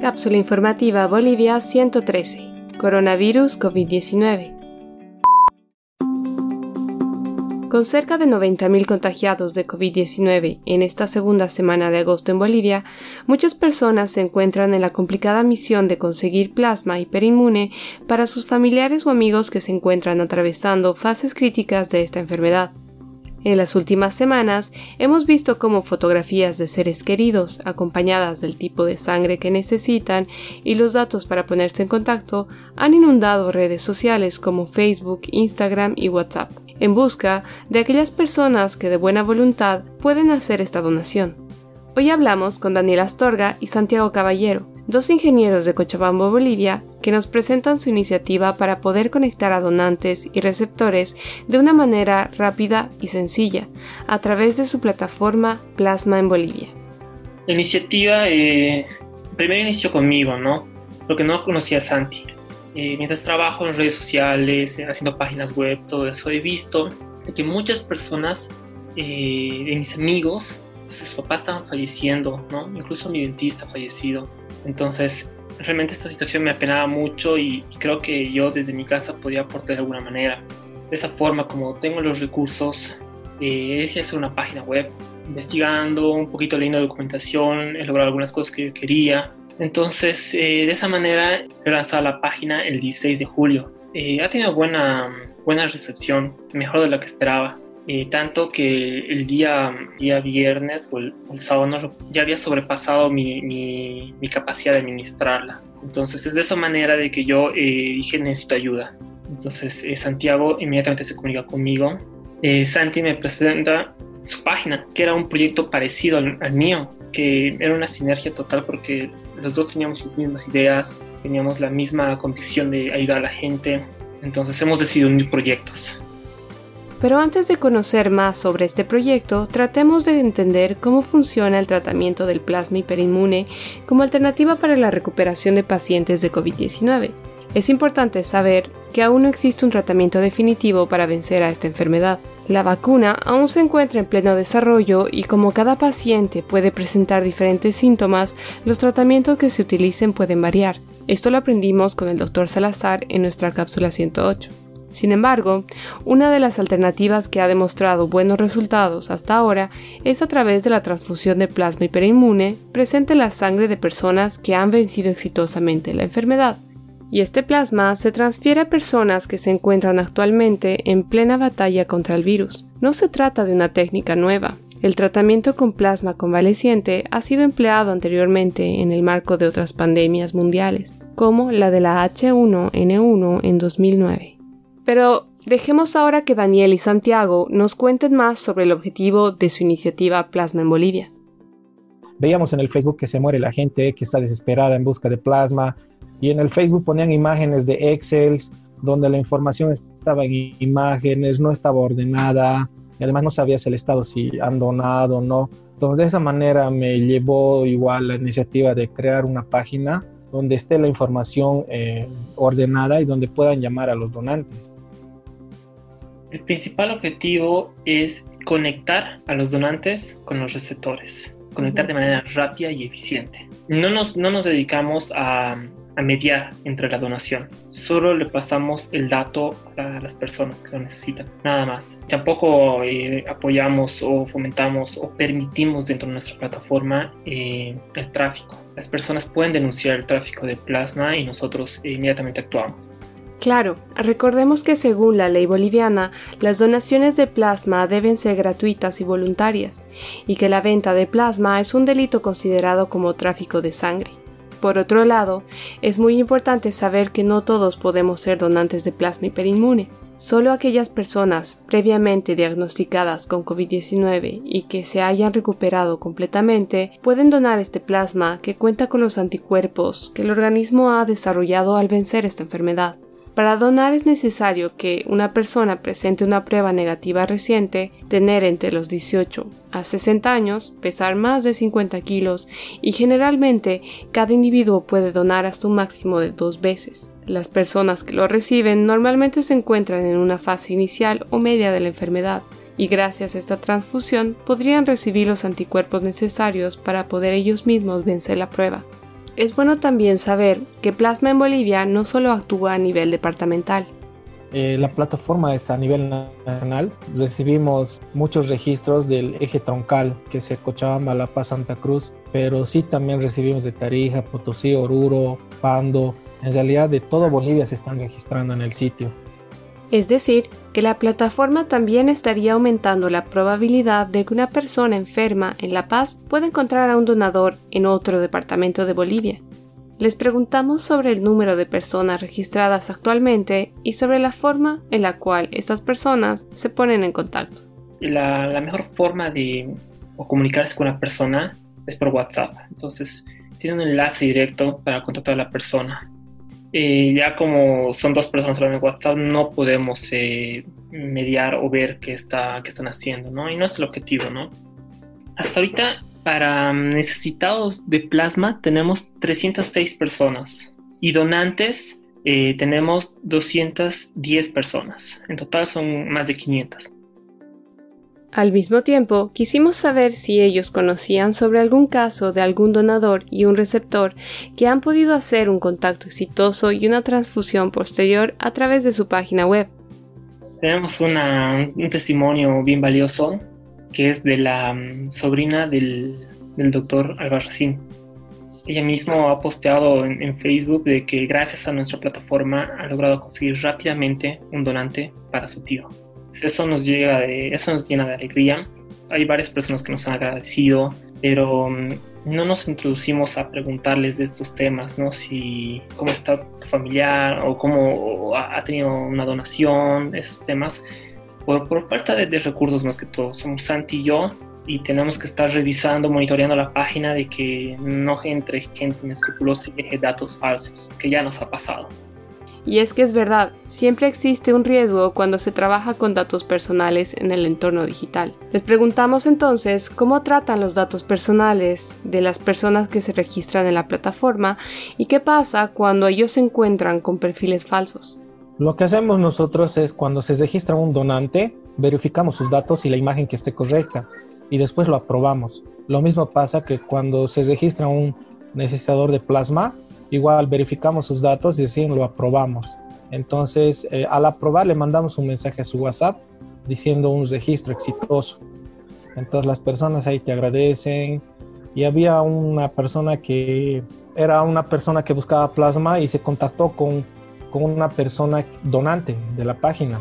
Cápsula informativa Bolivia 113. Coronavirus COVID-19. Con cerca de 90.000 contagiados de COVID-19 en esta segunda semana de agosto en Bolivia, muchas personas se encuentran en la complicada misión de conseguir plasma hiperinmune para sus familiares o amigos que se encuentran atravesando fases críticas de esta enfermedad. En las últimas semanas hemos visto cómo fotografías de seres queridos, acompañadas del tipo de sangre que necesitan y los datos para ponerse en contacto, han inundado redes sociales como Facebook, Instagram y WhatsApp, en busca de aquellas personas que de buena voluntad pueden hacer esta donación. Hoy hablamos con Daniel Astorga y Santiago Caballero, dos ingenieros de Cochabamba, Bolivia, que nos presentan su iniciativa para poder conectar a donantes y receptores de una manera rápida y sencilla a través de su plataforma Plasma en Bolivia. La iniciativa eh, primero inició conmigo, ¿no? Porque no conocía a Santi. Eh, mientras trabajo en redes sociales, eh, haciendo páginas web, todo eso, he visto que muchas personas eh, de mis amigos, sus papás estaban falleciendo, ¿no? Incluso mi dentista fallecido entonces, realmente esta situación me apenaba mucho y, creo que yo desde mi casa podía aportar de alguna manera. De esa forma, como tengo los recursos, eh, decidí hacer una página web, investigando, un poquito leyendo documentación, he logrado algunas cosas que yo quería. Entonces, eh, de esa manera, he lanzado la página el 16 de julio. Eh, ha tenido buena, buena recepción, mejor de lo que esperaba. Eh, tanto que el día, día viernes o el, sábado ya había sobrepasado mi, mi, capacidad de administrarla. Entonces es de esa manera de que yo eh, dije necesito ayuda. Entonces eh, Santiago inmediatamente se comunica conmigo. Santi me presenta su página, que era un proyecto parecido al, al, mío, que era una sinergia total porque los dos teníamos las mismas ideas, teníamos la misma convicción de ayudar a la gente. Entonces hemos decidido unir proyectos. Pero antes de conocer más sobre este proyecto, tratemos de entender cómo funciona el tratamiento del plasma hiperinmune como alternativa para la recuperación de pacientes de COVID-19. Es importante saber que aún no existe un tratamiento definitivo para vencer a esta enfermedad. La vacuna aún se encuentra en pleno desarrollo y como cada paciente puede presentar diferentes síntomas, los tratamientos que se utilicen pueden variar. Esto lo aprendimos con el Dr. Salazar en nuestra cápsula 108. Sin embargo, una de las alternativas que ha demostrado buenos resultados hasta ahora es a través de la transfusión de plasma hiperinmune presente en la sangre de personas que han vencido exitosamente la enfermedad. Y este plasma se transfiere a personas que se encuentran actualmente en plena batalla contra el virus. No se trata de una técnica nueva. El tratamiento con plasma convaleciente ha sido empleado anteriormente en el marco de otras pandemias mundiales, como la de la H1N1 en 2009. Pero dejemos ahora que Daniel y Santiago nos cuenten más sobre el objetivo de su iniciativa Plasma en Bolivia. Veíamos en el Facebook que se muere la gente, que está desesperada en busca de plasma, y en el Facebook ponían imágenes de Excel donde la información estaba en imágenes, no estaba ordenada, y además no sabías el estado si han donado o no. Entonces de esa manera me llevó igual la iniciativa de crear una página donde esté la información eh, ordenada y donde puedan llamar a los donantes. El principal objetivo es conectar a los donantes con los receptores, conectar de manera rápida y eficiente. No nos, no nos dedicamos a, a mediar entre la donación, solo le pasamos el dato a las personas que lo necesitan, nada más. Tampoco eh, apoyamos o fomentamos o permitimos dentro de nuestra plataforma eh, el tráfico. Las personas pueden denunciar el tráfico de plasma y nosotros inmediatamente actuamos. Claro, recordemos que según la ley boliviana, las donaciones de plasma deben ser gratuitas y voluntarias, y que la venta de plasma es un delito considerado como tráfico de sangre. Por otro lado, es muy importante saber que no todos podemos ser donantes de plasma hiperinmune. Solo aquellas personas previamente diagnosticadas con COVID-19 y que se hayan recuperado completamente pueden donar este plasma que cuenta con los anticuerpos que el organismo ha desarrollado al vencer esta enfermedad. Para donar es necesario que una persona presente una prueba negativa reciente, tener entre los 18 a 60 años, pesar más de 50 kilos y generalmente cada individuo puede donar hasta un máximo de dos veces. Las personas que lo reciben normalmente se encuentran en una fase inicial o media de la enfermedad y gracias a esta transfusión podrían recibir los anticuerpos necesarios para poder ellos mismos vencer la prueba. Es bueno también saber que Plasma en Bolivia no solo actúa a nivel departamental. Eh, la plataforma es a nivel nacional. Recibimos muchos registros del eje troncal, que es Cochabamba, La Paz, Santa Cruz, pero sí también recibimos de Tarija, Potosí, Oruro, Pando. En realidad de toda Bolivia se están registrando en el sitio. Es decir, que la plataforma también estaría aumentando la probabilidad de que una persona enferma en La Paz pueda encontrar a un donador en otro departamento de Bolivia. Les preguntamos sobre el número de personas registradas actualmente y sobre la forma en la cual estas personas se ponen en contacto. La, mejor forma de comunicarse con una persona es por WhatsApp. Entonces, tiene un enlace directo para contactar a la persona. Ya como son dos personas hablando en WhatsApp, no podemos eh, mediar o ver qué, está, qué están haciendo, ¿no? Y no es el objetivo, ¿no? Hasta ahorita, para necesitados de plasma, tenemos 306 personas y donantes eh, tenemos 210 personas. En total son más de 500. Al mismo tiempo, quisimos saber si ellos conocían sobre algún caso de algún donador y un receptor que han podido hacer un contacto exitoso y una transfusión posterior a través de su página web. Tenemos un testimonio bien valioso que es de la mm, sobrina del, doctor Albarracín. Ella misma ha posteado en, en, Facebook de que gracias a nuestra plataforma ha logrado conseguir rápidamente un donante para su tío eso nos, llega de, eso nos llena de alegría. Hay varias personas que nos han agradecido, pero mm, no nos introducimos a preguntarles de estos temas, ¿no? Si cómo está tu familiar o cómo ha tenido una donación, esos temas, por, por falta de, de, recursos más que todo. Somos Santi y yo y tenemos que estar revisando, monitoreando la página de que no entre gente inescrupulosa y deje datos falsos, que ya nos ha pasado. Y es que es verdad, siempre existe un riesgo cuando se trabaja con datos personales en el entorno digital. Les preguntamos entonces cómo tratan los datos personales de las personas que se registran en la plataforma y qué pasa cuando ellos se encuentran con perfiles falsos. Lo que hacemos nosotros es cuando se registra un donante, verificamos sus datos y la imagen que esté correcta y después lo aprobamos. Lo mismo pasa que cuando se registra un necesitador de plasma, igual verificamos sus datos y decimos lo aprobamos. Entonces, eh, al aprobar le mandamos un mensaje a su WhatsApp diciendo un registro exitoso. Entonces las personas ahí te agradecen. Y había una persona que era una persona que buscaba plasma y se contactó con, con una persona donante de la página.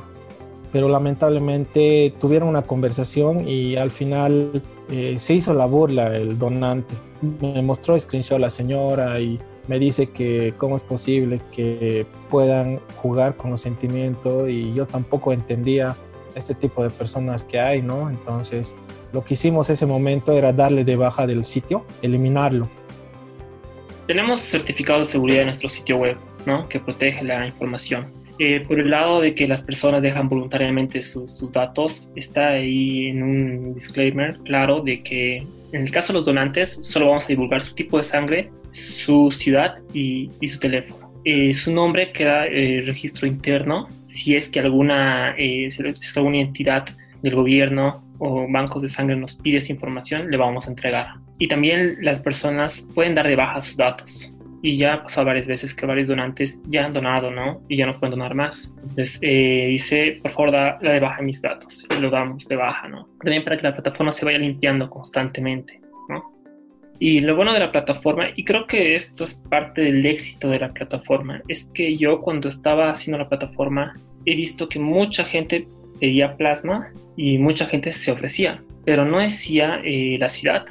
Pero lamentablemente tuvieron una conversación y al final eh, se hizo la burla el donante. Me mostró screenshot a la señora y me dice que cómo es posible que puedan jugar con los sentimientos y yo tampoco entendía este tipo de personas que hay, ¿no? Entonces, lo que hicimos ese momento era darle de baja del sitio, eliminarlo. Tenemos certificado de seguridad en nuestro sitio web, ¿no? Que protege la información. Eh, por el lado de que las personas dejan voluntariamente sus, sus datos, está ahí en un disclaimer claro de que en el caso de los donantes solo vamos a divulgar su tipo de sangre su ciudad y, su teléfono. Eh, su nombre queda eh, registro interno si es que alguna, eh, alguna entidad del gobierno o bancos de sangre nos pide esa información, le vamos a entregar. Y también las personas pueden dar de baja sus datos. Y ya ha pasado varias veces que varios donantes ya han donado, ¿no? Y ya no pueden donar más. Entonces dice, por favor, da la de baja mis datos. Y lo damos de baja, ¿no? También para que la plataforma se vaya limpiando constantemente. Y lo bueno de la plataforma, y creo que esto es parte del éxito de la plataforma, es que yo cuando estaba haciendo la plataforma he visto que mucha gente pedía plasma y mucha gente se ofrecía, pero no decía eh, la ciudad.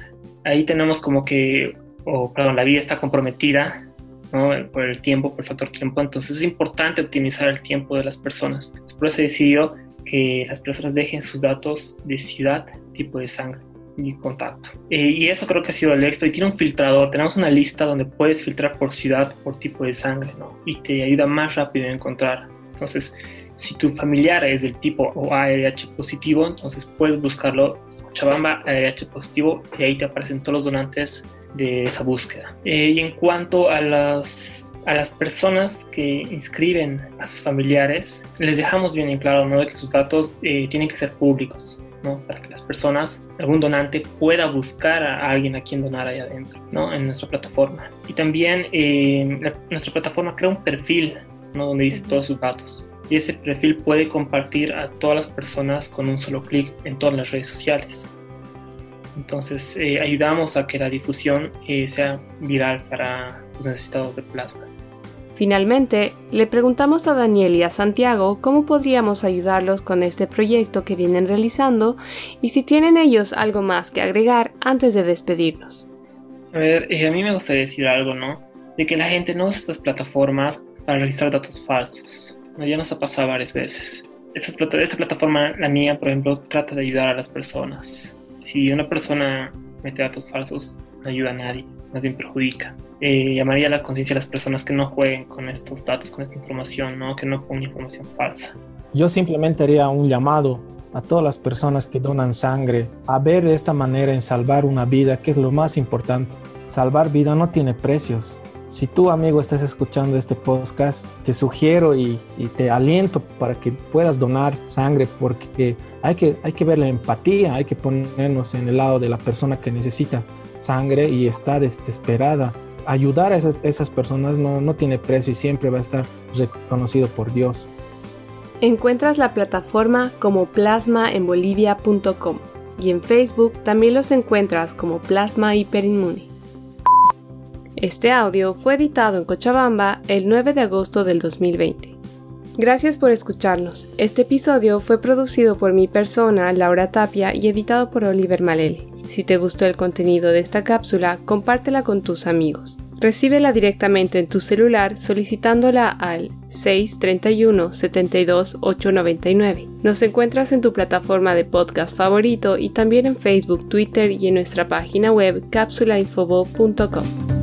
Ahí tenemos como que, o perdón, la vida está comprometida ¿no? por el tiempo, por el factor tiempo, entonces es importante optimizar el tiempo de las personas. Por eso se decidió que las personas dejen sus datos de ciudad, tipo de sangre y contacto. Eh, y eso creo que ha sido el éxito. Y tiene un filtrador. Tenemos una lista donde puedes filtrar por ciudad, por tipo de sangre, ¿no? Y te ayuda más rápido a encontrar. Entonces, si tu familiar es del tipo o ARH positivo, entonces puedes buscarlo Chabamba ARH positivo y ahí te aparecen todos los donantes de esa búsqueda. Eh, y en cuanto a las a las personas que inscriben a sus familiares, les dejamos bien en claro ¿no? que sus datos eh, tienen que ser públicos. Para personas, algún donante pueda buscar a alguien a quien donar ahí adentro, ¿no? En nuestra plataforma. Y también eh, nuestra plataforma crea un perfil, ¿no? Donde dice todos sus datos. Y ese perfil puede compartir a todas las personas con un solo clic en todas las redes sociales. Entonces eh, ayudamos a que la difusión eh, sea viral para los necesitados de plasma. Finalmente, le preguntamos a Daniel y a Santiago cómo podríamos ayudarlos con este proyecto que vienen realizando y si tienen ellos algo más que agregar antes de despedirnos. A ver, eh, a mí me gustaría decir algo, ¿no? De que la gente no usa estas plataformas para registrar datos falsos. Ya nos ha pasado varias veces. Esta, esta plataforma, la mía, por ejemplo, trata de ayudar a las personas. Si una persona mete datos falsos, no ayuda a nadie, más bien perjudica eh, llamaría la conciencia a las personas que no jueguen con estos datos, con esta información, ¿no? que no pongan información falsa. Yo simplemente haría un llamado a todas las personas que donan sangre a ver de esta manera en salvar una vida, que es lo más importante. Salvar vida no tiene precios. Si tú, amigo, estás escuchando este podcast, te sugiero y, y, te aliento para que puedas donar sangre porque hay que, hay que ver la empatía, hay que ponernos en el lado de la persona que necesita sangre y está desesperada ayudar a esas, personas no, no tiene precio y siempre va a estar reconocido por Dios. Encuentras la plataforma como plasmaenbolivia.com y en Facebook también los encuentras como Plasma Hiperinmune. Este audio fue editado en Cochabamba el 9 de agosto del 2020. Gracias por escucharnos. Este episodio fue producido por mi persona, Laura Tapia, y editado por Oliver Malele. Si te gustó el contenido de esta cápsula, compártela con tus amigos. Recíbela directamente en tu celular solicitándola al 631 72 899. Nos encuentras en tu plataforma de podcast favorito y también en Facebook, Twitter y en nuestra página web cápsulainfobo.com.